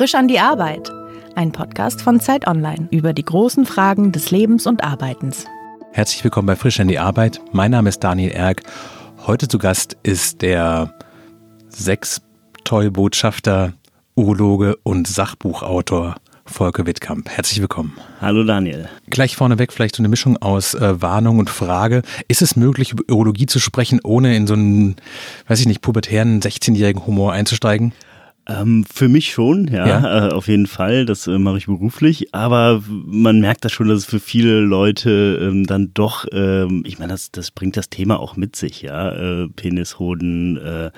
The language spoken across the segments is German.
Frisch an die Arbeit. Ein Podcast von Zeit Online über die großen Fragen des Lebens und Arbeitens. Herzlich willkommen bei Frisch an die Arbeit. Mein Name ist Daniel Erck. Heute zu Gast ist der Sechs-Toll-Botschafter, Urologe und Sachbuchautor Volker Wittkamp. Herzlich willkommen. Hallo Daniel. Gleich vorneweg vielleicht so eine Mischung aus äh, Warnung und Frage. Ist es möglich, über Urologie zu sprechen, ohne in so einen, weiß ich nicht, pubertären 16-jährigen Humor einzusteigen? Ähm, für mich schon, ja, ja. Äh, auf jeden Fall. Das äh, mache ich beruflich. Aber man merkt das schon, dass es für viele Leute ähm, dann doch, ähm, ich meine, das, das bringt das Thema auch mit sich, ja, äh, Penishoden äh,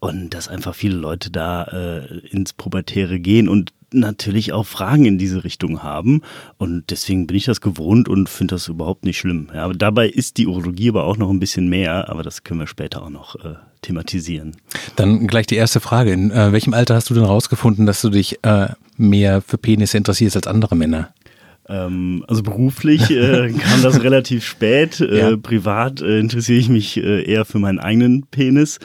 und dass einfach viele Leute da äh, ins Pubertäre gehen und natürlich auch Fragen in diese Richtung haben. Und deswegen bin ich das gewohnt und finde das überhaupt nicht schlimm. Ja, aber dabei ist die Urologie aber auch noch ein bisschen mehr, aber das können wir später auch noch äh, thematisieren. Dann gleich die erste Frage. In äh, welchem Alter hast du denn rausgefunden, dass du dich äh, mehr für Penisse interessierst als andere Männer? Ähm, also beruflich äh, kam das relativ spät. Äh, ja. Privat äh, interessiere ich mich äh, eher für meinen eigenen Penis.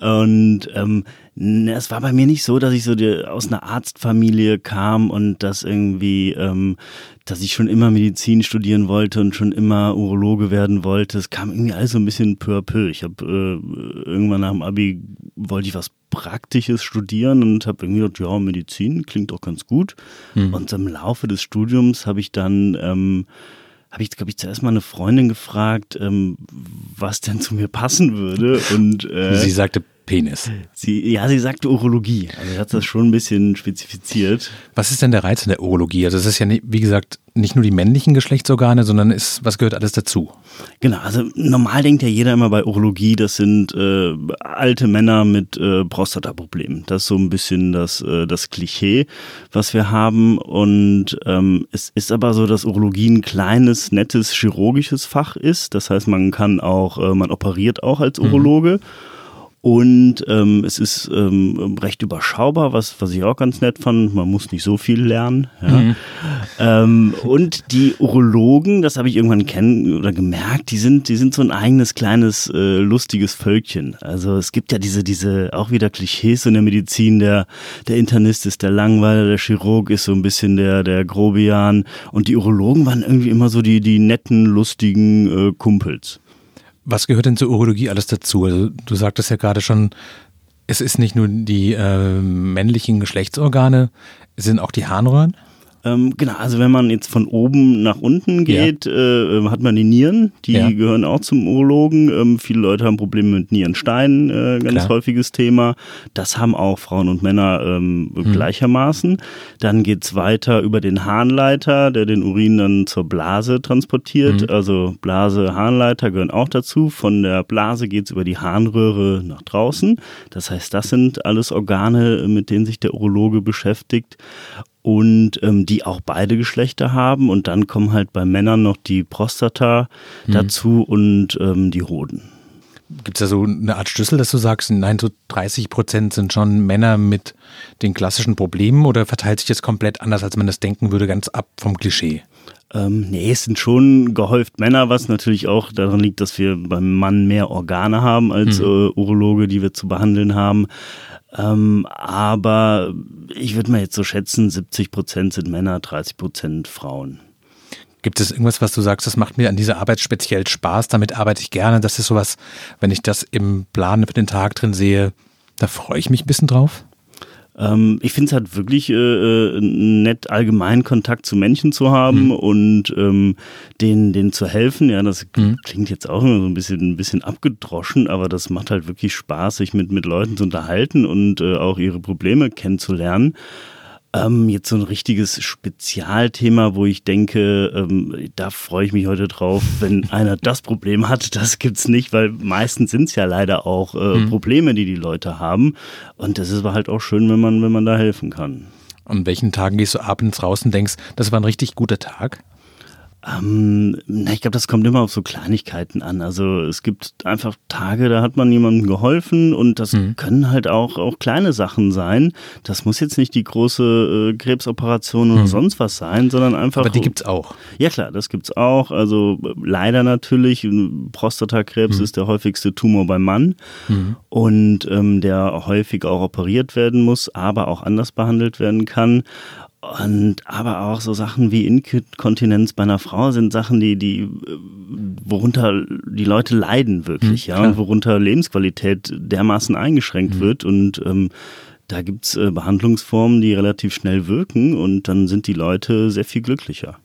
Und ähm, es war bei mir nicht so, dass ich so die, aus einer Arztfamilie kam und das irgendwie, ähm, dass ich schon immer Medizin studieren wollte und schon immer Urologe werden wollte. Es kam irgendwie alles so ein bisschen peu à peu. Ich habe äh, irgendwann nach dem Abi wollte ich was Praktisches studieren und habe irgendwie gedacht, ja, Medizin klingt auch ganz gut. Mhm. Und im Laufe des Studiums habe ich dann ähm, habe ich, glaube ich, zuerst mal eine Freundin gefragt, ähm, was denn zu mir passen würde. Und äh, sie sagte Penis. Sie, ja, sie sagte Urologie. Also sie hat das schon ein bisschen spezifiziert. Was ist denn der Reiz in der Urologie? Also es ist ja, nicht, wie gesagt, nicht nur die männlichen Geschlechtsorgane, sondern ist, was gehört alles dazu? Genau, also normal denkt ja jeder immer bei Urologie, das sind äh, alte Männer mit äh, Prostataproblemen. Das ist so ein bisschen das, äh, das Klischee, was wir haben. Und ähm, es ist aber so, dass Urologie ein kleines, nettes chirurgisches Fach ist. Das heißt, man kann auch, äh, man operiert auch als mhm. Urologe. Mhm. Und ähm, es ist ähm, recht überschaubar, was, was ich auch ganz nett fand. Man muss nicht so viel lernen. Ja. Mhm. Ähm, und die Urologen, das habe ich irgendwann kennen oder gemerkt, die sind, die sind so ein eigenes kleines äh, lustiges Völkchen. Also es gibt ja diese, diese auch wieder Klischees in der Medizin. Der, der Internist ist der Langweiler, der Chirurg ist so ein bisschen der, der Grobian. Und die Urologen waren irgendwie immer so die, die netten, lustigen äh, Kumpels. Was gehört denn zur Urologie alles dazu? Also du sagtest ja gerade schon, es ist nicht nur die äh, männlichen Geschlechtsorgane, es sind auch die Harnröhren. Ähm, genau, also wenn man jetzt von oben nach unten geht, ja. äh, hat man die Nieren, die ja. gehören auch zum Urologen. Ähm, viele Leute haben Probleme mit Nierensteinen, äh, ganz Klar. häufiges Thema. Das haben auch Frauen und Männer ähm, mhm. gleichermaßen. Dann geht's weiter über den Harnleiter, der den Urin dann zur Blase transportiert. Mhm. Also Blase, Harnleiter gehören auch dazu. Von der Blase geht's über die Harnröhre nach draußen. Das heißt, das sind alles Organe, mit denen sich der Urologe beschäftigt und ähm, die auch beide Geschlechter haben. Und dann kommen halt bei Männern noch die Prostata mhm. dazu und ähm, die Hoden. Gibt es da so eine Art Schlüssel, dass du sagst, nein, so 30 Prozent sind schon Männer mit den klassischen Problemen oder verteilt sich das komplett anders, als man das denken würde, ganz ab vom Klischee? Ähm, nee, es sind schon gehäuft Männer, was natürlich auch daran liegt, dass wir beim Mann mehr Organe haben als mhm. äh, Urologe, die wir zu behandeln haben. Ähm, aber ich würde mal jetzt so schätzen, 70 Prozent sind Männer, 30 Prozent Frauen. Gibt es irgendwas, was du sagst, das macht mir an dieser Arbeit speziell Spaß, damit arbeite ich gerne? Das ist sowas, wenn ich das im Plan für den Tag drin sehe, da freue ich mich ein bisschen drauf? Ähm, ich finde es halt wirklich äh, äh, nett, allgemein Kontakt zu Menschen zu haben mhm. und ähm, denen, denen zu helfen. Ja, das mhm. klingt jetzt auch immer so ein bisschen, ein bisschen abgedroschen, aber das macht halt wirklich Spaß, sich mit, mit Leuten zu unterhalten und äh, auch ihre Probleme kennenzulernen. Ähm, jetzt so ein richtiges Spezialthema, wo ich denke, ähm, da freue ich mich heute drauf, wenn einer das Problem hat. Das gibt's nicht, weil meistens sind es ja leider auch äh, mhm. Probleme, die die Leute haben. Und das ist aber halt auch schön, wenn man, wenn man da helfen kann. Und welchen Tagen gehst du abends raus und denkst, das war ein richtig guter Tag? Ähm, na, ich glaube, das kommt immer auf so Kleinigkeiten an. Also es gibt einfach Tage, da hat man jemandem geholfen und das mhm. können halt auch, auch kleine Sachen sein. Das muss jetzt nicht die große äh, Krebsoperation oder mhm. sonst was sein, sondern einfach. Aber die gibt's auch. Ja klar, das gibt's auch. Also leider natürlich, Prostatakrebs mhm. ist der häufigste Tumor beim Mann mhm. und ähm, der häufig auch operiert werden muss, aber auch anders behandelt werden kann. Und aber auch so Sachen wie Inkontinenz bei einer Frau sind Sachen, die, die, worunter die Leute leiden wirklich, mhm, ja, und worunter Lebensqualität dermaßen eingeschränkt mhm. wird. Und ähm, da gibt's äh, Behandlungsformen, die relativ schnell wirken und dann sind die Leute sehr viel glücklicher.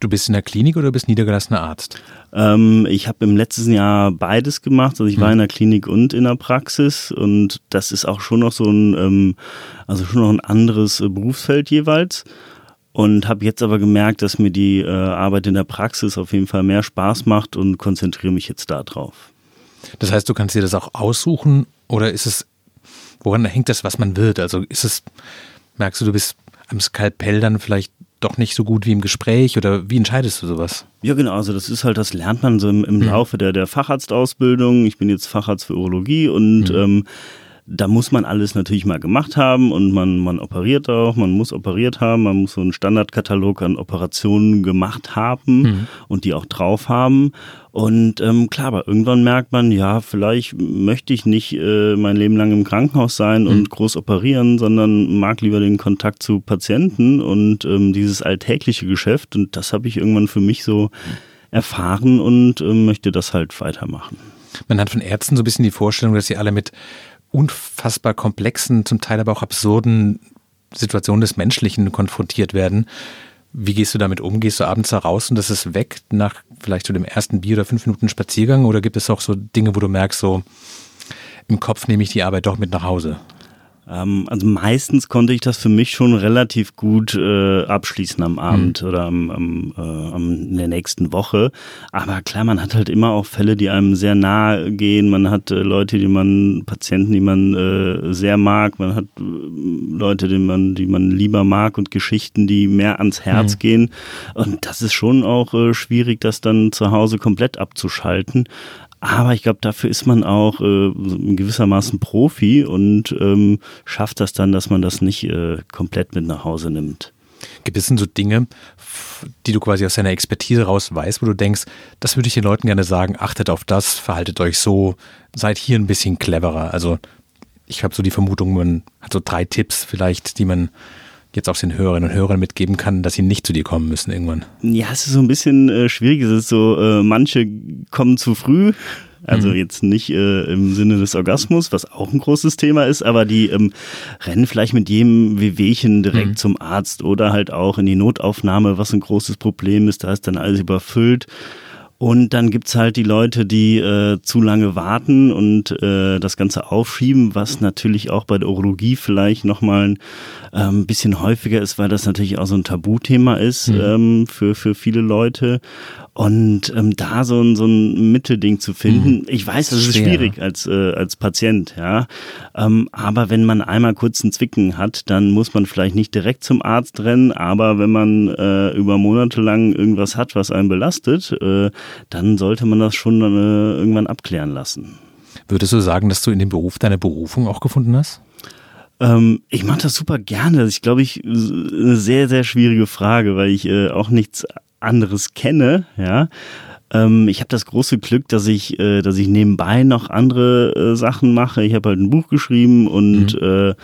Du bist in der Klinik oder bist niedergelassener Arzt? Ähm, ich habe im letzten Jahr beides gemacht. Also ich mhm. war in der Klinik und in der Praxis und das ist auch schon noch so ein, ähm, also schon noch ein anderes äh, Berufsfeld jeweils. Und habe jetzt aber gemerkt, dass mir die äh, Arbeit in der Praxis auf jeden Fall mehr Spaß macht und konzentriere mich jetzt darauf. Das heißt, du kannst dir das auch aussuchen oder ist es, woran hängt das, was man wird? Also ist es, merkst du, du bist am Skalpell dann vielleicht doch nicht so gut wie im Gespräch oder wie entscheidest du sowas? Ja, genau, also das ist halt, das lernt man so im, im mhm. Laufe der, der Facharztausbildung. Ich bin jetzt Facharzt für Urologie und mhm. ähm, da muss man alles natürlich mal gemacht haben und man, man operiert auch, man muss operiert haben, man muss so einen Standardkatalog an Operationen gemacht haben mhm. und die auch drauf haben. Und ähm, klar, aber irgendwann merkt man, ja, vielleicht möchte ich nicht äh, mein Leben lang im Krankenhaus sein mhm. und groß operieren, sondern mag lieber den Kontakt zu Patienten und ähm, dieses alltägliche Geschäft. Und das habe ich irgendwann für mich so erfahren und äh, möchte das halt weitermachen. Man hat von Ärzten so ein bisschen die Vorstellung, dass sie alle mit unfassbar komplexen, zum Teil aber auch absurden Situationen des Menschlichen konfrontiert werden. Wie gehst du damit um? Gehst du abends da raus und das ist weg nach vielleicht zu dem ersten Bier oder fünf Minuten Spaziergang? Oder gibt es auch so Dinge, wo du merkst, so im Kopf nehme ich die Arbeit doch mit nach Hause? Ähm, also meistens konnte ich das für mich schon relativ gut äh, abschließen am Abend mhm. oder am, am, äh, am, in der nächsten Woche. Aber klar, man hat halt immer auch Fälle, die einem sehr nahe gehen. Man hat äh, Leute, die man, Patienten, die man äh, sehr mag. Man hat äh, Leute, die man, die man lieber mag und Geschichten, die mehr ans Herz mhm. gehen. Und das ist schon auch äh, schwierig, das dann zu Hause komplett abzuschalten. Aber ich glaube, dafür ist man auch äh, gewissermaßen Profi und ähm, schafft das dann, dass man das nicht äh, komplett mit nach Hause nimmt. Gibt es denn so Dinge, die du quasi aus deiner Expertise raus weißt, wo du denkst, das würde ich den Leuten gerne sagen, achtet auf das, verhaltet euch so, seid hier ein bisschen cleverer. Also ich habe so die Vermutung, man hat so drei Tipps vielleicht, die man jetzt auch den Hörerinnen und Hörern mitgeben kann, dass sie nicht zu dir kommen müssen irgendwann? Ja, es ist so ein bisschen äh, schwierig. Es ist so, äh, manche kommen zu früh. Also mhm. jetzt nicht äh, im Sinne des Orgasmus, was auch ein großes Thema ist, aber die ähm, rennen vielleicht mit jedem Wehwehchen direkt mhm. zum Arzt oder halt auch in die Notaufnahme, was ein großes Problem ist. Da ist dann alles überfüllt. Und dann gibt's halt die Leute, die äh, zu lange warten und äh, das Ganze aufschieben, was natürlich auch bei der Urologie vielleicht nochmal ein ähm, bisschen häufiger ist, weil das natürlich auch so ein Tabuthema ist mhm. ähm, für, für viele Leute. Und ähm, da so ein, so ein Mittelding zu finden, mhm. ich weiß, das ist Schwer. schwierig als, äh, als Patient, ja. Ähm, aber wenn man einmal kurz einen Zwicken hat, dann muss man vielleicht nicht direkt zum Arzt rennen, aber wenn man äh, über Monate lang irgendwas hat, was einen belastet, äh, dann sollte man das schon äh, irgendwann abklären lassen. Würdest du sagen, dass du in dem Beruf deine Berufung auch gefunden hast? Ähm, ich mache das super gerne. Das ist, glaube ich, eine sehr, sehr schwierige Frage, weil ich äh, auch nichts anderes kenne, ja. Ähm, ich habe das große Glück, dass ich, äh, dass ich nebenbei noch andere äh, Sachen mache. Ich habe halt ein Buch geschrieben und mhm. äh,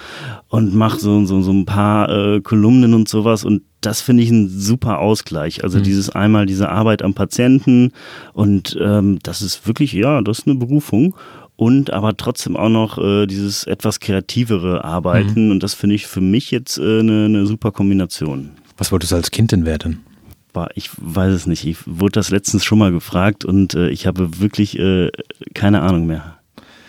und mache so, so so ein paar äh, Kolumnen und sowas und das finde ich ein super Ausgleich. Also mhm. dieses einmal diese Arbeit am Patienten und ähm, das ist wirklich ja, das ist eine Berufung und aber trotzdem auch noch äh, dieses etwas kreativere Arbeiten mhm. und das finde ich für mich jetzt äh, eine, eine super Kombination. Was wolltest du als Kind denn werden? Ich weiß es nicht. Ich wurde das letztens schon mal gefragt und äh, ich habe wirklich äh, keine Ahnung mehr.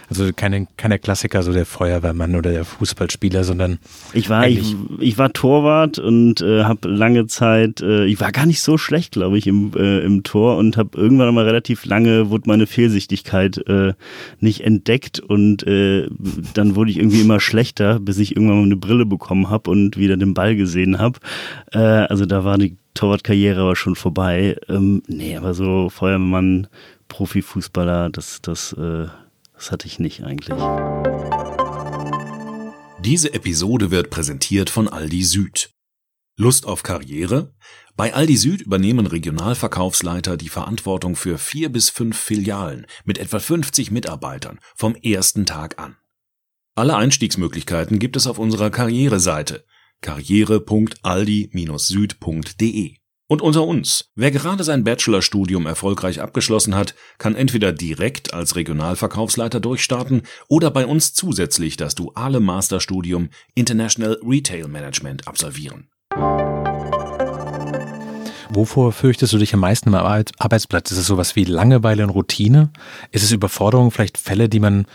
Also keine, keine Klassiker, so der Feuerwehrmann oder der Fußballspieler, sondern ich war ich, ich war Torwart und äh, habe lange Zeit, äh, ich war gar nicht so schlecht, glaube ich, im, äh, im Tor und habe irgendwann mal relativ lange wurde meine Fehlsichtigkeit äh, nicht entdeckt und äh, dann wurde ich irgendwie immer schlechter, bis ich irgendwann mal eine Brille bekommen habe und wieder den Ball gesehen habe. Äh, also da war die Torwartkarriere aber schon vorbei. Ähm, nee, aber so Feuerwehrmann, Profifußballer, das, das, äh, das hatte ich nicht eigentlich. Diese Episode wird präsentiert von Aldi Süd. Lust auf Karriere? Bei Aldi Süd übernehmen Regionalverkaufsleiter die Verantwortung für vier bis fünf Filialen mit etwa 50 Mitarbeitern vom ersten Tag an. Alle Einstiegsmöglichkeiten gibt es auf unserer Karriereseite karriere.aldi-süd.de. Und unter uns, wer gerade sein Bachelorstudium erfolgreich abgeschlossen hat, kann entweder direkt als Regionalverkaufsleiter durchstarten oder bei uns zusätzlich das duale Masterstudium International Retail Management absolvieren. Wovor fürchtest du dich am meisten am Arbeitsplatz? Ist es sowas wie Langeweile und Routine? Ist es Überforderung, vielleicht Fälle, die man,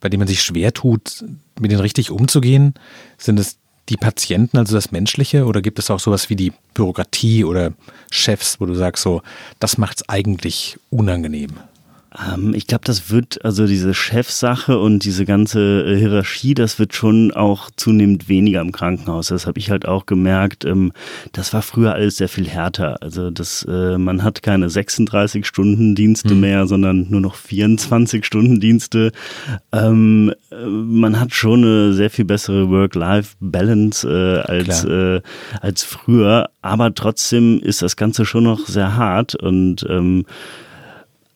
bei denen man sich schwer tut, mit denen richtig umzugehen? Sind es die Patienten, also das Menschliche, oder gibt es auch sowas wie die Bürokratie oder Chefs, wo du sagst, so, das macht es eigentlich unangenehm? Ähm, ich glaube, das wird, also diese Chefsache und diese ganze äh, Hierarchie, das wird schon auch zunehmend weniger im Krankenhaus. Das habe ich halt auch gemerkt. Ähm, das war früher alles sehr viel härter. Also das, äh, man hat keine 36-Stunden-Dienste hm. mehr, sondern nur noch 24-Stunden-Dienste. Ähm, äh, man hat schon eine sehr viel bessere Work-Life-Balance äh, als, äh, als früher, aber trotzdem ist das Ganze schon noch sehr hart und ähm,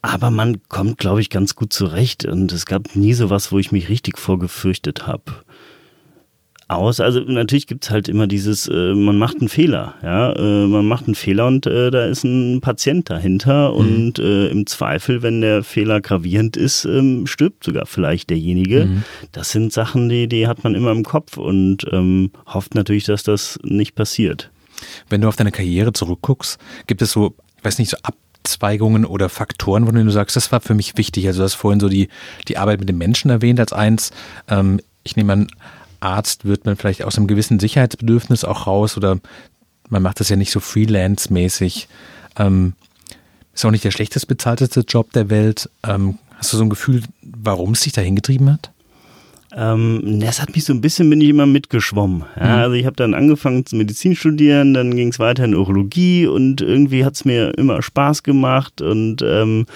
aber man kommt, glaube ich, ganz gut zurecht und es gab nie so was, wo ich mich richtig vorgefürchtet habe. Aus, also natürlich gibt es halt immer dieses, äh, man macht einen Fehler, ja, äh, man macht einen Fehler und äh, da ist ein Patient dahinter mhm. und äh, im Zweifel, wenn der Fehler gravierend ist, ähm, stirbt sogar vielleicht derjenige. Mhm. Das sind Sachen, die, die hat man immer im Kopf und ähm, hofft natürlich, dass das nicht passiert. Wenn du auf deine Karriere zurückguckst, gibt es so, ich weiß nicht, so ab Abzweigungen oder Faktoren, denen du sagst, das war für mich wichtig. Also du hast vorhin so die, die Arbeit mit dem Menschen erwähnt als eins. Ähm, ich nehme an, Arzt wird man vielleicht aus einem gewissen Sicherheitsbedürfnis auch raus oder man macht das ja nicht so freelance-mäßig. Ähm, ist auch nicht der schlechtest bezahlteste Job der Welt. Ähm, hast du so ein Gefühl, warum es dich dahin getrieben hat? Ähm, das hat mich so ein bisschen, bin ich immer mitgeschwommen. Ja, mhm. Also ich habe dann angefangen zu Medizin studieren, dann ging es weiter in Urologie und irgendwie hat es mir immer Spaß gemacht und ähm,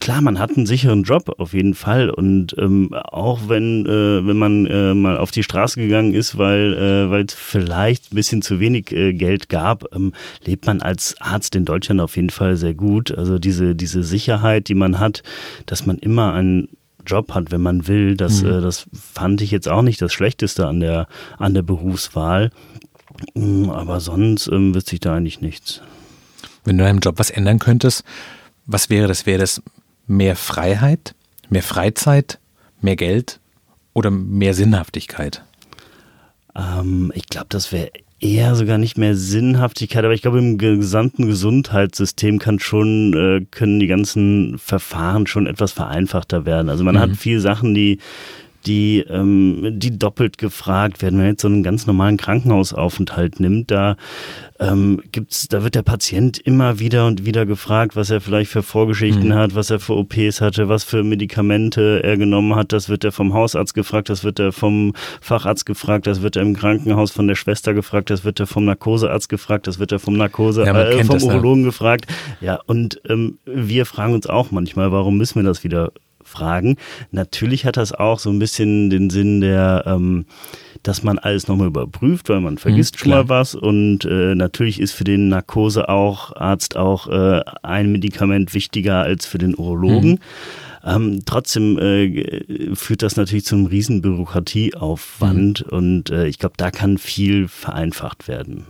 klar, man hat einen sicheren Job auf jeden Fall und ähm, auch wenn äh, wenn man äh, mal auf die Straße gegangen ist, weil äh, weil es vielleicht ein bisschen zu wenig äh, Geld gab, ähm, lebt man als Arzt in Deutschland auf jeden Fall sehr gut. Also diese diese Sicherheit, die man hat, dass man immer einen Job hat, wenn man will. Das, mhm. äh, das fand ich jetzt auch nicht das Schlechteste an der, an der Berufswahl. Mm, aber sonst ähm, wird sich da eigentlich nichts. Wenn du in deinem Job was ändern könntest, was wäre das? Wäre das mehr Freiheit, mehr Freizeit, mehr Geld oder mehr Sinnhaftigkeit? Ähm, ich glaube, das wäre eher sogar nicht mehr Sinnhaftigkeit, aber ich glaube, im gesamten Gesundheitssystem kann schon, äh, können die ganzen Verfahren schon etwas vereinfachter werden. Also man mhm. hat viele Sachen, die die, ähm, die doppelt gefragt werden. Wenn man jetzt so einen ganz normalen Krankenhausaufenthalt nimmt, da ähm, gibt's, da wird der Patient immer wieder und wieder gefragt, was er vielleicht für Vorgeschichten mhm. hat, was er für OPs hatte, was für Medikamente er genommen hat. Das wird er vom Hausarzt gefragt, das wird er vom Facharzt gefragt, das wird er im Krankenhaus von der Schwester gefragt, das wird er vom Narkosearzt gefragt, das wird er vom Narkose, ja, äh, vom Urologen gefragt. Ja, und ähm, wir fragen uns auch manchmal, warum müssen wir das wieder fragen. Natürlich hat das auch so ein bisschen den Sinn der, ähm, dass man alles nochmal überprüft, weil man vergisst mhm, schon mal was. Und äh, natürlich ist für den Narkose auch Arzt auch äh, ein Medikament wichtiger als für den Urologen. Mhm. Ähm, trotzdem äh, führt das natürlich zum riesen Bürokratieaufwand mhm. und äh, ich glaube, da kann viel vereinfacht werden.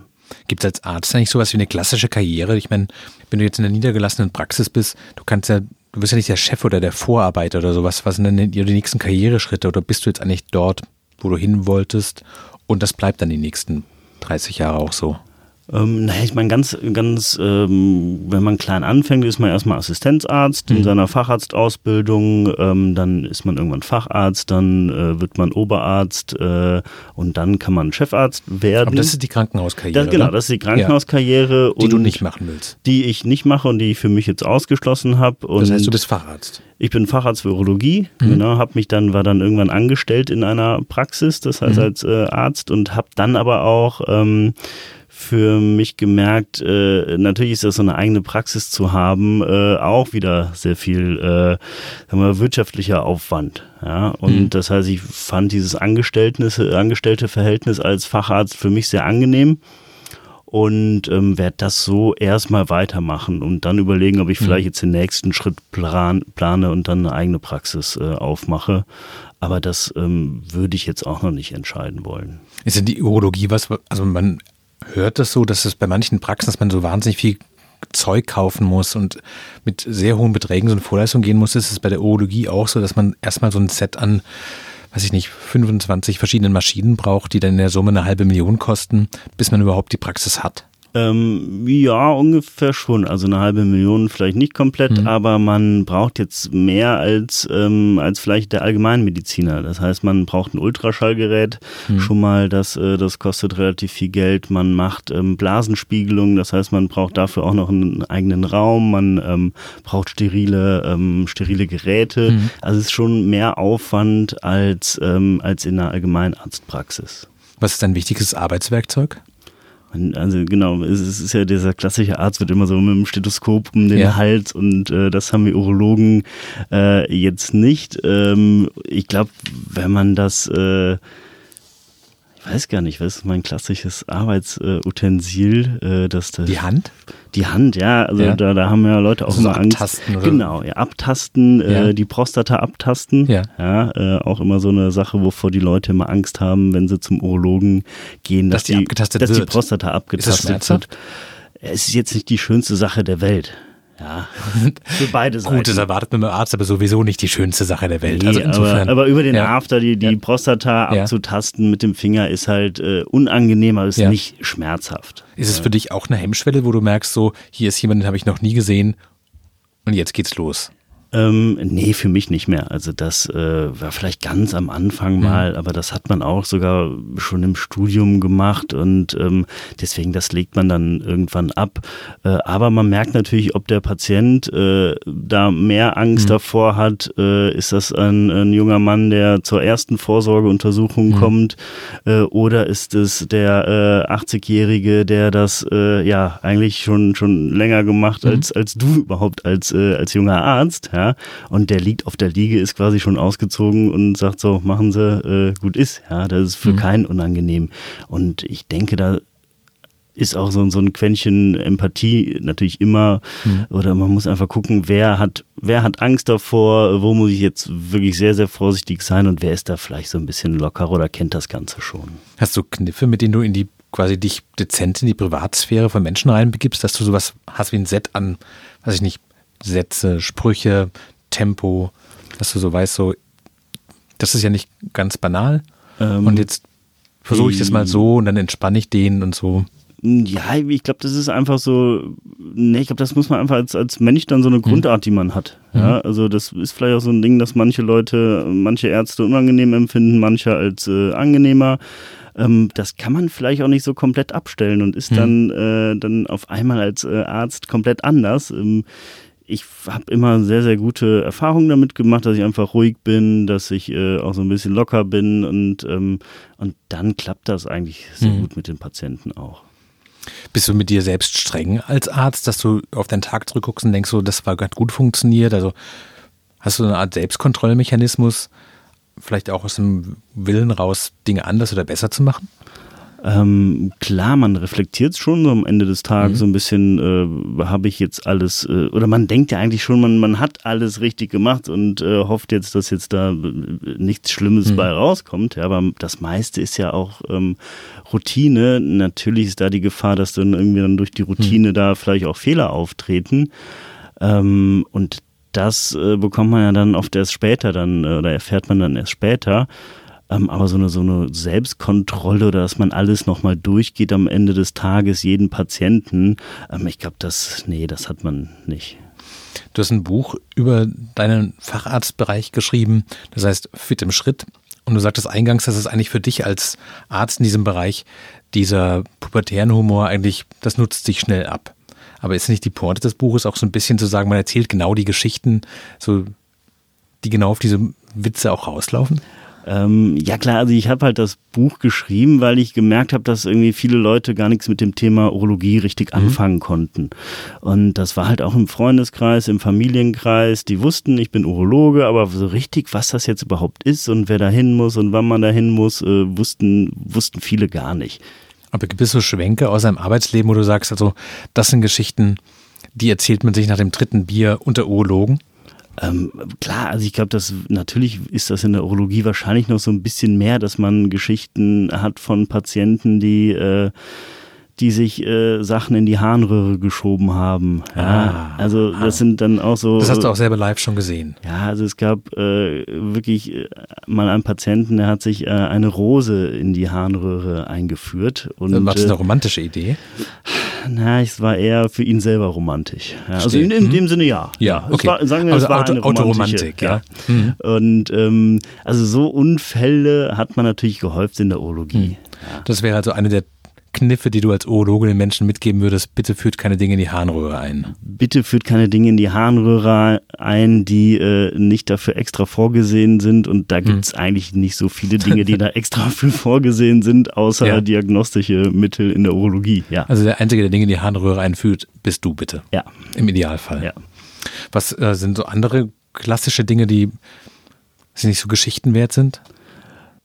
Gibt es als Arzt eigentlich sowas wie eine klassische Karriere? Ich meine, wenn du jetzt in der niedergelassenen Praxis bist, du kannst ja du bist ja nicht der Chef oder der Vorarbeiter oder sowas. Was sind denn die nächsten Karriereschritte oder bist du jetzt eigentlich dort, wo du hin wolltest und das bleibt dann die nächsten 30 Jahre auch so? Ähm, naja, ich meine, ganz, ganz, ähm, wenn man klein anfängt, ist man erstmal Assistenzarzt mhm. in seiner Facharztausbildung, ähm, dann ist man irgendwann Facharzt, dann äh, wird man Oberarzt äh, und dann kann man Chefarzt werden. Aber das ist die Krankenhauskarriere. Das, genau, das ist die Krankenhauskarriere. Ja, die du nicht machen willst. Die ich nicht mache und die ich für mich jetzt ausgeschlossen habe. Das heißt, du bist Facharzt. Ich bin Facharzt für Urologie, mhm. genau, habe mich dann, war dann irgendwann angestellt in einer Praxis, das heißt mhm. als äh, Arzt und habe dann aber auch ähm, für mich gemerkt, äh, natürlich ist das so eine eigene Praxis zu haben, äh, auch wieder sehr viel äh, sagen wir, wirtschaftlicher Aufwand. Ja? Und mhm. das heißt, ich fand dieses Angestellte-Verhältnis als Facharzt für mich sehr angenehm und ähm, werde das so erstmal weitermachen und dann überlegen, ob ich mhm. vielleicht jetzt den nächsten Schritt plan, plane und dann eine eigene Praxis äh, aufmache. Aber das ähm, würde ich jetzt auch noch nicht entscheiden wollen. Ist denn die Urologie was, also man hört das so, dass es bei manchen Praxen, dass man so wahnsinnig viel Zeug kaufen muss und mit sehr hohen Beträgen so eine Vorleistung gehen muss. Ist es bei der Urologie auch so, dass man erstmal so ein Set an, weiß ich nicht, 25 verschiedenen Maschinen braucht, die dann in der Summe eine halbe Million kosten, bis man überhaupt die Praxis hat? Ähm, ja, ungefähr schon. Also eine halbe Million vielleicht nicht komplett, mhm. aber man braucht jetzt mehr als, ähm, als vielleicht der Allgemeinmediziner. Das heißt, man braucht ein Ultraschallgerät mhm. schon mal, das, äh, das kostet relativ viel Geld. Man macht ähm, Blasenspiegelung, das heißt, man braucht dafür auch noch einen eigenen Raum, man ähm, braucht sterile, ähm, sterile Geräte. Mhm. Also es ist schon mehr Aufwand als, ähm, als in einer Allgemeinarztpraxis. Was ist dein wichtiges Arbeitswerkzeug? Also genau, es ist ja dieser klassische Arzt wird immer so mit dem Stethoskop um den ja. Hals und äh, das haben wir Urologen äh, jetzt nicht. Ähm, ich glaube, wenn man das äh, weiß gar nicht, was ist mein klassisches Arbeitsutensil? Äh, das, das, die Hand? Die Hand, ja. Also ja. Da, da haben ja Leute auch also immer Angst. Abtasten, oder? Genau, ja, abtasten, äh, ja. Äh, die Prostata abtasten. Ja. ja äh, auch immer so eine Sache, wovor die Leute immer Angst haben, wenn sie zum Urologen gehen, dass, dass die, abgetastet dass wird. die Prostata abgetastet wird. Es ist jetzt nicht die schönste Sache der Welt. Ja, für beide Seiten. Gut, das erwartet man beim Arzt aber sowieso nicht die schönste Sache der Welt. Nee, also insofern, aber, aber, über den ja. After die, die ja. Prostata ja. abzutasten mit dem Finger ist halt äh, unangenehm, aber ist nicht schmerzhaft. Ist es für dich auch eine Hemmschwelle, wo du merkst, so, hier ist jemand, den habe ich noch nie gesehen und jetzt geht's los? Ähm, nee, für mich nicht mehr. Also das äh, war vielleicht ganz am Anfang mhm. mal, mhm. aber das hat man auch sogar schon im Studium gemacht und ähm, deswegen das legt man dann irgendwann ab. Äh, aber man merkt natürlich, ob der Patient äh, da mehr Angst mhm. davor hat. Äh, ist das ein, ein, junger Mann, der zur ersten Vorsorgeuntersuchung mhm. kommt äh, oder ist es der äh, 80-Jährige, der das äh, ja eigentlich schon schon länger gemacht mhm. als als du überhaupt als äh, als junger Arzt? Ja? Ja, und der liegt auf der Liege, ist quasi schon ausgezogen und sagt so, machen Sie, äh, gut ist, ja, das ist für mhm. keinen unangenehm. Und ich denke, da ist auch so, so ein Quäntchen Empathie natürlich immer, mhm. oder man muss einfach gucken, wer hat, wer hat Angst davor, wo muss ich jetzt wirklich sehr, sehr vorsichtig sein und wer ist da vielleicht so ein bisschen locker oder kennt das Ganze schon. Hast du Kniffe, mit denen du in die quasi dich dezent in die Privatsphäre von Menschen reinbegibst, dass du sowas hast wie ein Set an, weiß ich nicht, Sätze, Sprüche, Tempo, dass du so weißt, so, das ist ja nicht ganz banal. Ähm, und jetzt versuche ich das mal so und dann entspanne ich den und so. Ja, ich glaube, das ist einfach so, ne, ich glaube, das muss man einfach als, als Mensch dann so eine mhm. Grundart, die man hat. Mhm. Ja, also das ist vielleicht auch so ein Ding, dass manche Leute, manche Ärzte unangenehm empfinden, manche als äh, angenehmer. Ähm, das kann man vielleicht auch nicht so komplett abstellen und ist mhm. dann, äh, dann auf einmal als äh, Arzt komplett anders. Ähm, ich habe immer sehr, sehr gute Erfahrungen damit gemacht, dass ich einfach ruhig bin, dass ich äh, auch so ein bisschen locker bin und, ähm, und dann klappt das eigentlich sehr mhm. gut mit den Patienten auch. Bist du mit dir selbst streng als Arzt, dass du auf deinen Tag zurückguckst und denkst, so, das war gerade gut funktioniert? Also hast du eine Art Selbstkontrollmechanismus, vielleicht auch aus dem Willen raus, Dinge anders oder besser zu machen? Ähm, klar, man reflektiert schon so am Ende des Tages mhm. so ein bisschen, äh, habe ich jetzt alles, äh, oder man denkt ja eigentlich schon, man, man hat alles richtig gemacht und äh, hofft jetzt, dass jetzt da äh, nichts Schlimmes mhm. bei rauskommt. Ja, aber das meiste ist ja auch ähm, Routine. Natürlich ist da die Gefahr, dass dann irgendwie dann durch die Routine mhm. da vielleicht auch Fehler auftreten. Ähm, und das äh, bekommt man ja dann oft erst später dann, äh, oder erfährt man dann erst später. Ähm, aber so eine, so eine Selbstkontrolle oder dass man alles nochmal durchgeht am Ende des Tages, jeden Patienten, ähm, ich glaube, das, nee, das hat man nicht. Du hast ein Buch über deinen Facharztbereich geschrieben, das heißt Fit im Schritt. Und du sagtest eingangs, dass es eigentlich für dich als Arzt in diesem Bereich dieser pubertären Humor eigentlich, das nutzt sich schnell ab. Aber ist nicht die Porte des Buches auch so ein bisschen zu sagen, man erzählt genau die Geschichten, so, die genau auf diese Witze auch rauslaufen? Ähm, ja klar, also ich habe halt das Buch geschrieben, weil ich gemerkt habe, dass irgendwie viele Leute gar nichts mit dem Thema Urologie richtig mhm. anfangen konnten. Und das war halt auch im Freundeskreis, im Familienkreis. Die wussten, ich bin Urologe, aber so richtig, was das jetzt überhaupt ist und wer da hin muss und wann man da hin muss, äh, wussten, wussten viele gar nicht. Aber gibt es so Schwenke aus seinem Arbeitsleben, wo du sagst, also das sind Geschichten, die erzählt man sich nach dem dritten Bier unter Urologen? Ähm, klar, also ich glaube, dass natürlich ist das in der Urologie wahrscheinlich noch so ein bisschen mehr, dass man Geschichten hat von Patienten, die äh, die sich äh, Sachen in die Harnröhre geschoben haben. Ja, ah, also das ah. sind dann auch so. Das hast du auch selber live schon gesehen. Ja, also es gab äh, wirklich äh, mal einen Patienten, der hat sich äh, eine Rose in die Harnröhre eingeführt. Und, war das eine äh, romantische Idee? Na, es war eher für ihn selber romantisch. Ja, also in, in, dem Sinne ja. Ja, okay. War, sagen wir, also es war Auto, eine Autoromantik, ja. ja. Mhm. Und ähm, also so Unfälle hat man natürlich gehäuft in der Urologie. Mhm. Das wäre also eine der Kniffe, die du als Urologe den Menschen mitgeben würdest, bitte führt keine Dinge in die Harnröhre ein. Bitte führt keine Dinge in die Harnröhre ein, die äh, nicht dafür extra vorgesehen sind. Und da gibt es hm. eigentlich nicht so viele Dinge, die da extra für vorgesehen sind, außer ja. diagnostische Mittel in der Urologie. Ja. Also der Einzige, der Dinge in die Harnröhre einführt, bist du bitte. Ja. Im Idealfall. Ja. Was äh, sind so andere klassische Dinge, die, die nicht so Geschichten wert sind?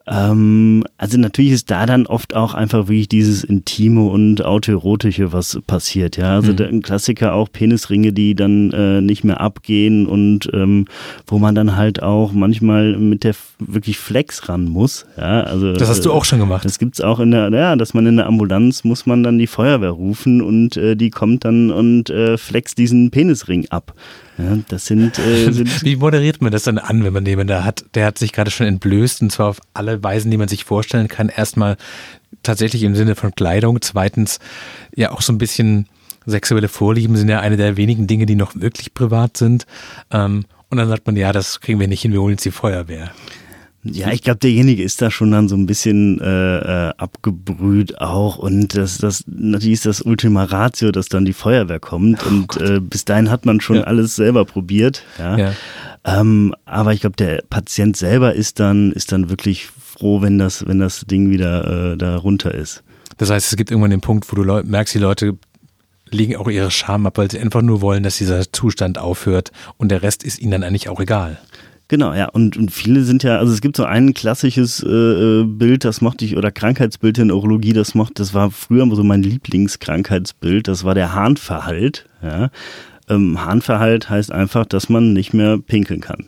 Ähm, also natürlich ist da dann oft auch einfach wirklich dieses Intime und Autoerotische, was passiert. Ja, also mhm. ein Klassiker auch Penisringe, die dann äh, nicht mehr abgehen und ähm, wo man dann halt auch manchmal mit der wirklich Flex ran muss. Ja, also das hast du auch schon gemacht. Das gibt's auch in der, ja, dass man in der Ambulanz muss man dann die Feuerwehr rufen und äh, die kommt dann und äh, flext diesen Penisring ab. Ja, das sind, äh, sind Wie moderiert man das dann an, wenn man jemanden da hat, der hat sich gerade schon entblößt und zwar auf alle Weisen, die man sich vorstellen kann. Erstmal tatsächlich im Sinne von Kleidung, zweitens ja auch so ein bisschen sexuelle Vorlieben sind ja eine der wenigen Dinge, die noch wirklich privat sind. Ähm, und dann sagt man, ja, das kriegen wir nicht hin, wir holen jetzt die Feuerwehr. Ja, ich glaube, derjenige ist da schon dann so ein bisschen äh, äh, abgebrüht auch. Und das, das natürlich ist das Ultima Ratio, dass dann die Feuerwehr kommt. Oh und äh, bis dahin hat man schon ja. alles selber probiert. Ja. ja. Ähm, aber ich glaube, der Patient selber ist dann, ist dann wirklich froh, wenn das, wenn das Ding wieder äh, da runter ist. Das heißt, es gibt irgendwann den Punkt, wo du merkst, die Leute legen auch ihre Scham ab, weil sie einfach nur wollen, dass dieser Zustand aufhört und der Rest ist ihnen dann eigentlich auch egal. Genau, ja. Und, und viele sind ja, also es gibt so ein klassisches äh, äh, Bild, das mochte ich, oder Krankheitsbild in Urologie, das mochte, das war früher so mein Lieblingskrankheitsbild, das war der Harnverhalt. Ja. Ähm, Harnverhalt heißt einfach, dass man nicht mehr pinkeln kann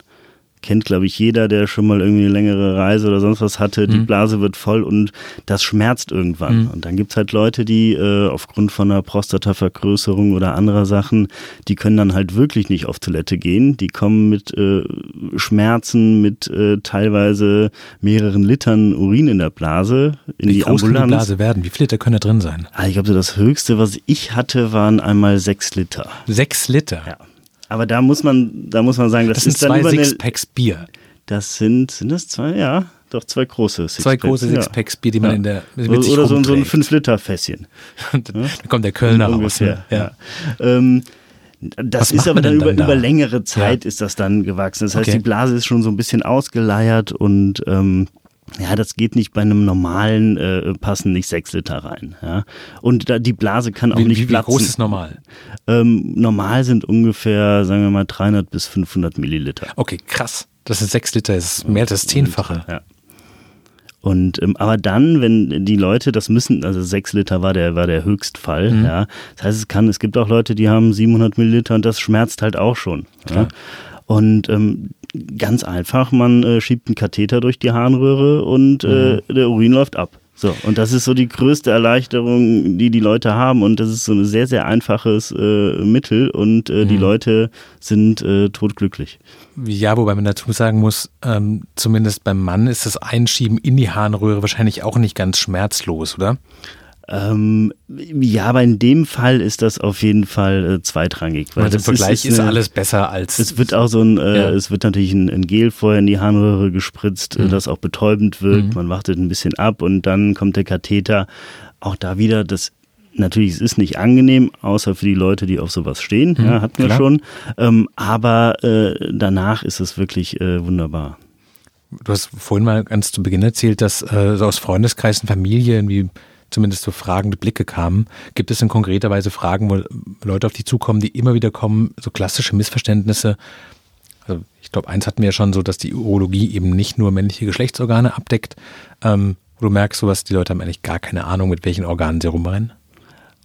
kennt, glaube ich, jeder, der schon mal irgendwie eine längere Reise oder sonst was hatte. Die mhm. Blase wird voll und das schmerzt irgendwann. Mhm. Und dann gibt's halt Leute, die äh, aufgrund von einer Prostatavergrößerung oder anderer Sachen, die können dann halt wirklich nicht auf Toilette gehen. Die kommen mit äh, Schmerzen, mit äh, teilweise mehreren Litern Urin in der Blase in Wie die groß Ambulanz. Kann die Blase werden? Wie viele Liter können da drin sein? Ah, ich glaube, das höchste, was ich hatte, waren einmal sechs Liter. Sechs Liter? Ja. Aber da muss man, da muss man sagen, das, das sind ist zwei Sixpacks Bier. Das sind, sind das zwei, ja, doch zwei große Sixpacks. Zwei große Sixpacks Bier, die man ja. in der mit Oder, oder so, so, ein 5-Liter-Fässchen. da kommt der Kölner raus. Ne? Ja. ja. Ähm, das ist aber dann über, da? über längere Zeit ja. ist das dann gewachsen. Das heißt, okay. die Blase ist schon so ein bisschen ausgeleiert und ähm, ja, das geht nicht bei einem normalen, äh, passen nicht sechs Liter rein. Ja. Und da, die Blase kann auch wie, nicht wie, platzen. Wie groß ist normal? Ähm, normal sind ungefähr, sagen wir mal, 300 bis 500 Milliliter. Okay, krass. Das sind sechs Liter, das ist mehr als das Zehnfache. Ja. Und ähm, aber dann, wenn die Leute das müssen, also sechs Liter war der war der Höchstfall, mhm. ja. Das heißt, es kann, es gibt auch Leute, die haben 700 Milliliter und das schmerzt halt auch schon. Ja? Und ähm, ganz einfach, man äh, schiebt einen Katheter durch die Harnröhre und äh, mhm. der Urin läuft ab. So, und das ist so die größte Erleichterung, die die Leute haben. Und das ist so ein sehr, sehr einfaches äh, Mittel und äh, mhm. die Leute sind äh, totglücklich. Ja, wobei man dazu sagen muss, ähm, zumindest beim Mann ist das Einschieben in die Harnröhre wahrscheinlich auch nicht ganz schmerzlos, oder? Ähm, ja, aber in dem Fall ist das auf jeden Fall äh, zweitrangig. Weil also im Vergleich ist, ist, eine, alles besser als. Es wird auch so ein, äh, ja. es wird natürlich ein, ein, Gel vorher in die Harnröhre gespritzt, äh, mhm. das auch betäubend wirkt. Mhm. Man wartet ein bisschen ab und dann kommt der Katheter. Auch da wieder, das Natürlich, es ist nicht angenehm, außer für die Leute, die auf sowas stehen. Mhm, ja, hatten wir schon. Ähm, aber äh, danach ist es wirklich äh, wunderbar. Du hast vorhin mal ganz zu Beginn erzählt, dass äh, so aus Freundeskreisen, Familie irgendwie zumindest so fragende Blicke kamen. Gibt es in konkreter Weise Fragen, wo Leute auf dich zukommen, die immer wieder kommen, so klassische Missverständnisse? Also ich glaube, eins hatten wir ja schon so, dass die Urologie eben nicht nur männliche Geschlechtsorgane abdeckt. Ähm, wo du merkst, sowas, die Leute haben eigentlich gar keine Ahnung, mit welchen Organen sie rumrennen.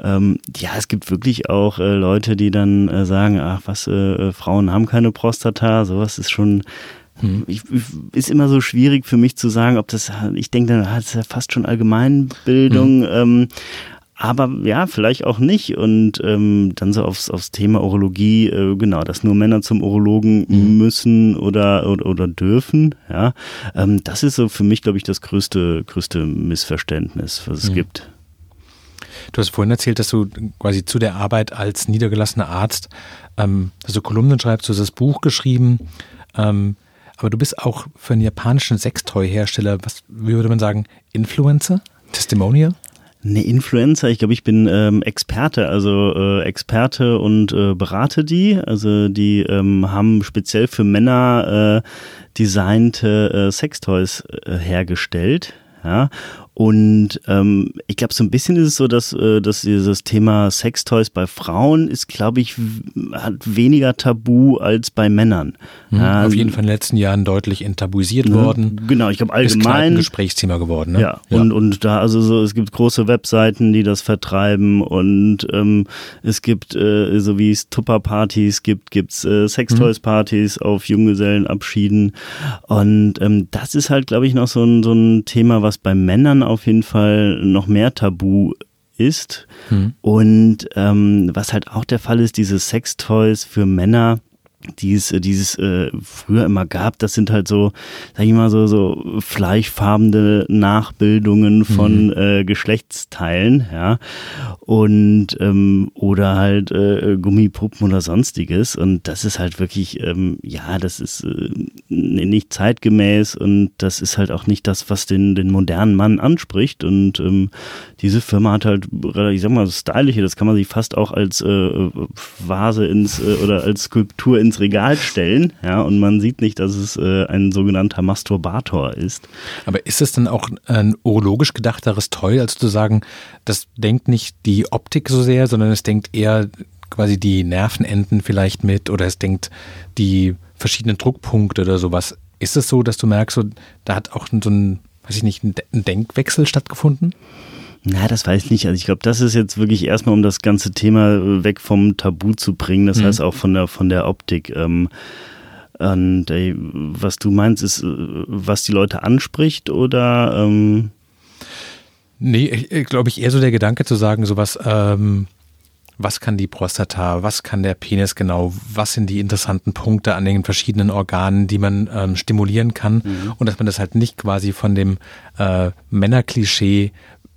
Ähm, ja, es gibt wirklich auch äh, Leute, die dann äh, sagen, ach was, äh, Frauen haben keine Prostata, sowas ist schon hm. Ich, ist immer so schwierig für mich zu sagen, ob das, ich denke, das ist ja fast schon Allgemeinbildung. Hm. Ähm, aber ja, vielleicht auch nicht. Und ähm, dann so aufs, aufs Thema Urologie, äh, genau, dass nur Männer zum Urologen mhm. müssen oder, oder, oder dürfen. Ja, ähm, das ist so für mich, glaube ich, das größte, größte Missverständnis, was es mhm. gibt. Du hast vorhin erzählt, dass du quasi zu der Arbeit als niedergelassener Arzt, ähm, also Kolumnen schreibst, du hast das Buch geschrieben. Ähm, aber du bist auch für einen japanischen Sextoy-Hersteller, was wie würde man sagen, Influencer? Testimonial? Ne, Influencer, ich glaube, ich bin ähm, Experte, also äh, Experte und äh, berate die. Also die ähm, haben speziell für Männer äh, designte äh, Sextoys äh, hergestellt. Ja, und ähm, ich glaube, so ein bisschen ist es so, dass, äh, dass dieses Thema Sextoys bei Frauen ist, glaube ich, hat weniger Tabu als bei Männern. Mhm, ähm, auf jeden Fall in den letzten Jahren deutlich enttabuisiert ne? worden. Genau, ich glaube allgemein. Ist ein Gesprächsthema geworden. Ne? Ja, ja, Und, und da, also so, es gibt große Webseiten, die das vertreiben und ähm, es gibt, äh, so wie es Tupper-Partys gibt, gibt's äh, Sextoys-Partys mhm. auf Junggesellenabschieden. Und ähm, das ist halt, glaube ich, noch so ein, so ein Thema, was bei Männern auf jeden Fall noch mehr Tabu ist. Hm. Und ähm, was halt auch der Fall ist, diese Sextoys für Männer, die es, die es äh, früher immer gab, das sind halt so, sag ich mal, so, so fleischfarbene Nachbildungen von mhm. äh, Geschlechtsteilen, ja. Und ähm, oder halt äh, Gummipuppen oder sonstiges. Und das ist halt wirklich, ähm, ja, das ist äh, nicht zeitgemäß und das ist halt auch nicht das, was den, den modernen Mann anspricht. Und ähm, diese Firma hat halt, ich sag mal, stylische, das kann man sich fast auch als äh, Vase ins äh, oder als Skulptur ins ins Regal stellen, ja, und man sieht nicht, dass es äh, ein sogenannter Masturbator ist. Aber ist es dann auch ein urologisch gedachteres Toy, als zu sagen, das denkt nicht die Optik so sehr, sondern es denkt eher quasi die Nervenenden vielleicht mit oder es denkt die verschiedenen Druckpunkte oder sowas. Ist es so, dass du merkst, so, da hat auch so ein, weiß ich nicht, ein Denkwechsel stattgefunden? Na, das weiß ich nicht. Also ich glaube, das ist jetzt wirklich erstmal, um das ganze Thema äh, weg vom Tabu zu bringen. Das mhm. heißt auch von der von der Optik. Ähm, und ey, was du meinst, ist, äh, was die Leute anspricht oder? Ähm nee, glaube ich eher so der Gedanke zu sagen, sowas. Ähm was kann die Prostata, was kann der Penis genau, was sind die interessanten Punkte an den verschiedenen Organen, die man ähm, stimulieren kann mhm. und dass man das halt nicht quasi von dem äh, Männerklischee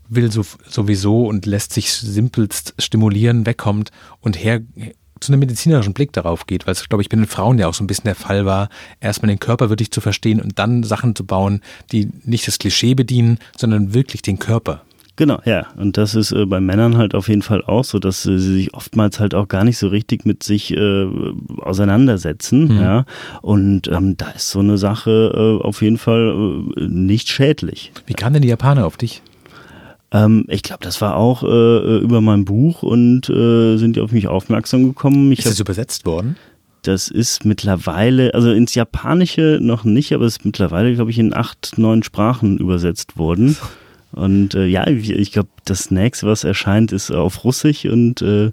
will so, sowieso und lässt sich simpelst stimulieren, wegkommt und her zu einem medizinerischen Blick darauf geht, weil es, glaube ich, bei den Frauen ja auch so ein bisschen der Fall war, erstmal den Körper wirklich zu verstehen und dann Sachen zu bauen, die nicht das Klischee bedienen, sondern wirklich den Körper. Genau, ja. Und das ist äh, bei Männern halt auf jeden Fall auch so, dass äh, sie sich oftmals halt auch gar nicht so richtig mit sich äh, auseinandersetzen. Mhm. Ja. Und ähm, da ist so eine Sache äh, auf jeden Fall äh, nicht schädlich. Wie kamen denn die Japaner auf dich? Ähm, ich glaube, das war auch äh, äh, über mein Buch und äh, sind die auf mich aufmerksam gekommen. Ich ist das übersetzt worden? Das ist mittlerweile, also ins Japanische noch nicht, aber es ist mittlerweile, glaube ich, in acht, neun Sprachen übersetzt worden. Und äh, ja, ich, ich glaube, das nächste, was erscheint, ist auf Russisch und äh,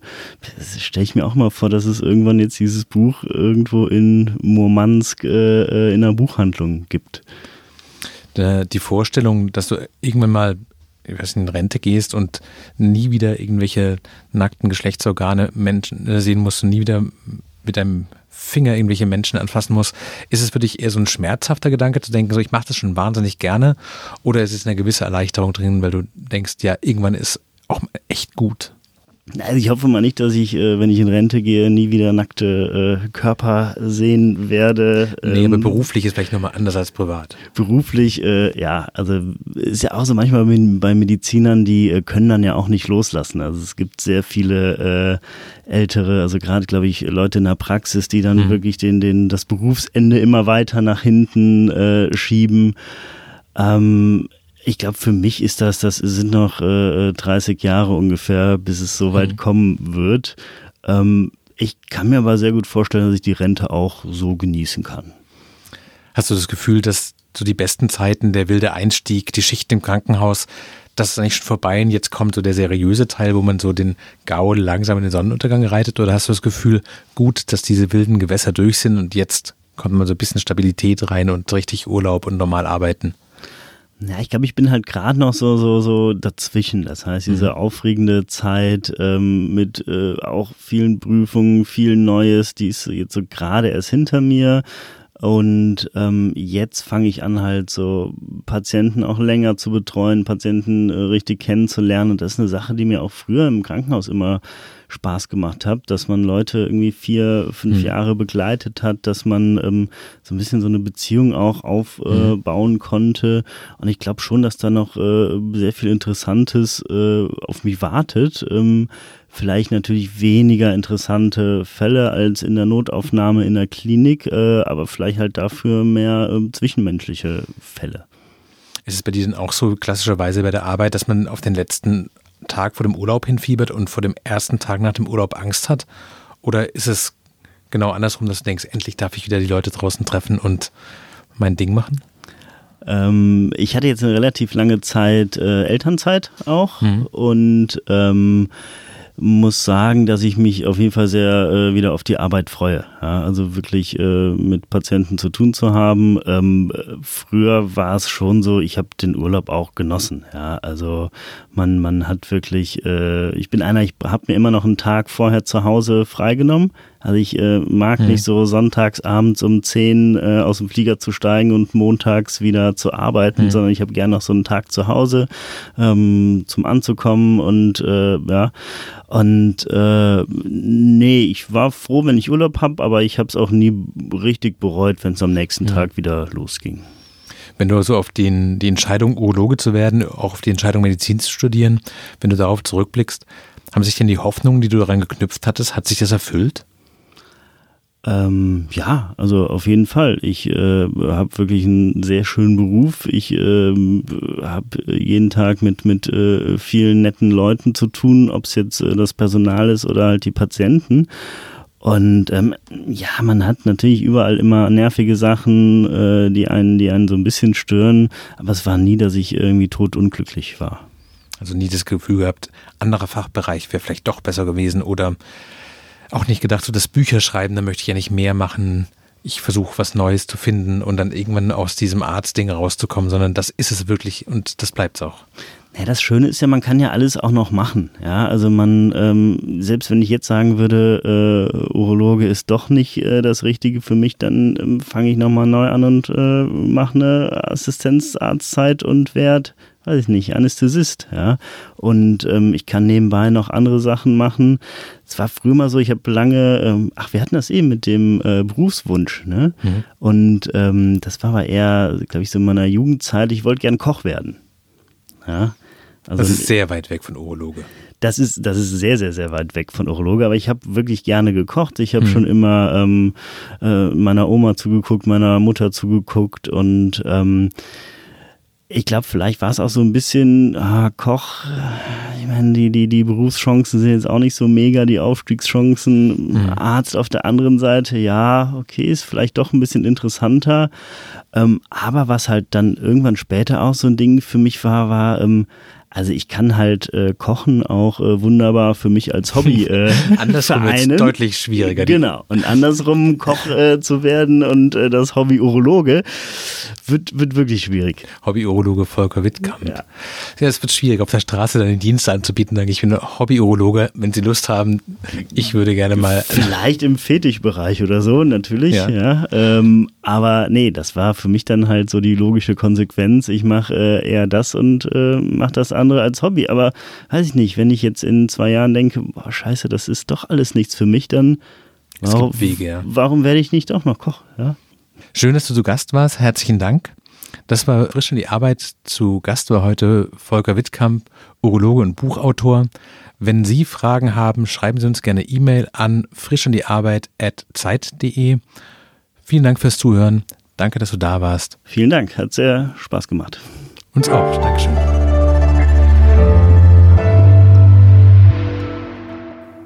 stelle ich mir auch mal vor, dass es irgendwann jetzt dieses Buch irgendwo in Murmansk äh, äh in einer Buchhandlung gibt. Die Vorstellung, dass du irgendwann mal ich weiß in Rente gehst und nie wieder irgendwelche nackten Geschlechtsorgane Menschen äh, sehen musst und nie wieder mit deinem Finger irgendwelche Menschen anfassen musst, ist es für dich eher so ein schmerzhafter Gedanke zu denken, so ich mache das schon wahnsinnig gerne oder ist es eine gewisse Erleichterung drin, weil du denkst, ja, irgendwann ist auch echt gut? Also ich hoffe mal nicht, dass ich, äh, wenn ich in Rente gehe, nie wieder nackte äh, Körper sehen werde. Nee, aber ähm, beruflich ist vielleicht nochmal anders als privat. Beruflich, äh, ja, also ist ja auch so manchmal bei Medizinern, die können dann ja auch nicht loslassen. Also es gibt sehr viele ältere, also gerade glaube ich Leute in der Praxis, die dann mhm. wirklich den, den, das Berufsende immer weiter nach hinten schieben. Ähm, ich glaube, für mich ist das, das sind noch äh, 30 Jahre ungefähr, bis es so weit mhm. kommen wird. Ähm, ich kann mir aber sehr gut vorstellen, dass ich die Rente auch so genießen kann. Hast du das Gefühl, dass so die besten Zeiten, der wilde Einstieg, die Schicht im Krankenhaus, das ist eigentlich schon vorbei und jetzt kommt so der seriöse Teil, wo man so den Gaul langsam in den Sonnenuntergang reitet? Oder hast du das Gefühl, gut, dass diese wilden Gewässer durch sind und jetzt kommt man so ein bisschen Stabilität rein und richtig Urlaub und normal arbeiten? Ja, ich glaube, ich bin halt gerade noch so, so, so dazwischen. Das heißt, diese mhm. aufregende Zeit ähm, mit äh, auch vielen Prüfungen, viel Neues, die ist jetzt so gerade erst hinter mir. Und ähm, jetzt fange ich an, halt so Patienten auch länger zu betreuen, Patienten äh, richtig kennenzulernen. Und das ist eine Sache, die mir auch früher im Krankenhaus immer Spaß gemacht hat, dass man Leute irgendwie vier, fünf mhm. Jahre begleitet hat, dass man ähm, so ein bisschen so eine Beziehung auch aufbauen äh, konnte. Und ich glaube schon, dass da noch äh, sehr viel Interessantes äh, auf mich wartet. Ähm, vielleicht natürlich weniger interessante Fälle als in der Notaufnahme in der Klinik, äh, aber vielleicht halt dafür mehr äh, zwischenmenschliche Fälle. Ist es bei dir denn auch so klassischerweise bei der Arbeit, dass man auf den letzten Tag vor dem Urlaub hinfiebert und vor dem ersten Tag nach dem Urlaub Angst hat? Oder ist es genau andersrum, dass du denkst, endlich darf ich wieder die Leute draußen treffen und mein Ding machen? Ähm, ich hatte jetzt eine relativ lange Zeit äh, Elternzeit auch mhm. und ähm, muss sagen, dass ich mich auf jeden Fall sehr äh, wieder auf die Arbeit freue. Ja, also wirklich äh, mit Patienten zu tun zu haben. Ähm, früher war es schon so, ich habe den Urlaub auch genossen. Ja, also man man hat wirklich, äh, ich bin einer, ich habe mir immer noch einen Tag vorher zu Hause freigenommen. Also ich äh, mag hm. nicht so sonntags abends um 10 äh, aus dem Flieger zu steigen und montags wieder zu arbeiten, hm. sondern ich habe gerne noch so einen Tag zu Hause ähm, zum Anzukommen und äh, ja. Und äh, nee, ich war froh, wenn ich Urlaub habe, aber ich habe es auch nie richtig bereut, wenn es am nächsten ja. Tag wieder losging. Wenn du so auf den, die Entscheidung, Urologe zu werden, auch auf die Entscheidung, Medizin zu studieren, wenn du darauf zurückblickst, haben sich denn die Hoffnungen, die du daran geknüpft hattest, hat sich das erfüllt? Ähm, ja, also auf jeden Fall. Ich äh, habe wirklich einen sehr schönen Beruf. Ich äh, habe jeden Tag mit mit äh, vielen netten Leuten zu tun, ob es jetzt äh, das Personal ist oder halt die Patienten. Und ähm, ja, man hat natürlich überall immer nervige Sachen, äh, die einen, die einen so ein bisschen stören. Aber es war nie, dass ich irgendwie totunglücklich war. Also nie das Gefühl gehabt, anderer Fachbereich wäre vielleicht doch besser gewesen oder auch nicht gedacht, so das Bücherschreiben, da möchte ich ja nicht mehr machen. Ich versuche was Neues zu finden und dann irgendwann aus diesem Arztding rauszukommen, sondern das ist es wirklich und das bleibt es auch. Ja, das Schöne ist ja, man kann ja alles auch noch machen. Ja, also man, ähm, selbst wenn ich jetzt sagen würde, äh, Urologe ist doch nicht äh, das Richtige für mich, dann ähm, fange ich nochmal neu an und äh, mache eine Assistenzarztzeit und werde weiß ich nicht, Anästhesist, ja. Und ähm, ich kann nebenbei noch andere Sachen machen. Es war früher mal so, ich habe lange, ähm, ach, wir hatten das eben mit dem äh, Berufswunsch, ne? Mhm. Und ähm, das war aber eher, glaube ich, so in meiner Jugendzeit, ich wollte gern Koch werden. Ja. Also, das ist sehr weit weg von Urologe. Das ist, das ist sehr, sehr, sehr weit weg von Urologe, aber ich habe wirklich gerne gekocht. Ich habe mhm. schon immer ähm, äh, meiner Oma zugeguckt, meiner Mutter zugeguckt und ähm, ich glaube, vielleicht war es auch so ein bisschen ah, Koch. Ich meine, die, die, die Berufschancen sind jetzt auch nicht so mega, die Aufstiegschancen. Mhm. Arzt auf der anderen Seite, ja, okay, ist vielleicht doch ein bisschen interessanter. Ähm, aber was halt dann irgendwann später auch so ein Ding für mich war, war, ähm, Also ich kann halt äh, Kochen auch äh, wunderbar für mich als Hobby äh, Andersrum vereinen. ist deutlich schwieriger. Genau. Und andersrum Koch äh, zu werden und äh, das Hobby Urologe wird, wird wirklich schwierig. Hobby-Urologe Volker Wittkamp. Ja. Ja, es wird schwierig, auf der Straße deine Dienste anzubieten. Sage ich, bin Hobby-Urologe. Wenn Sie Lust haben, ich würde gerne mal. Vielleicht im Fetischbereich oder so, natürlich. Ja. Ja. ähm, aber nee, das war für mich dann halt so die logische Konsequenz. Ich mache äh, eher das und äh, mache das andere als Hobby. Aber weiß ich nicht, wenn ich jetzt in zwei Jahren denke, boah, scheiße, das ist doch alles nichts für mich, dann Es warum, Wege, ja. warum werde ich nicht auch noch Koch? Ja? Schön, dass du zu Gast warst. Herzlichen Dank. Das war frisch in die Arbeit. Zu Gast war heute Volker Wittkamp, Urologe und Buchautor. Wenn Sie Fragen haben, schreiben Sie uns gerne E-Mail an frischinDiearbeit.zeit.de. Vielen Dank fürs Zuhören. Danke, dass du da warst. Vielen Dank, hat sehr Spaß gemacht. Uns auch. Dankeschön.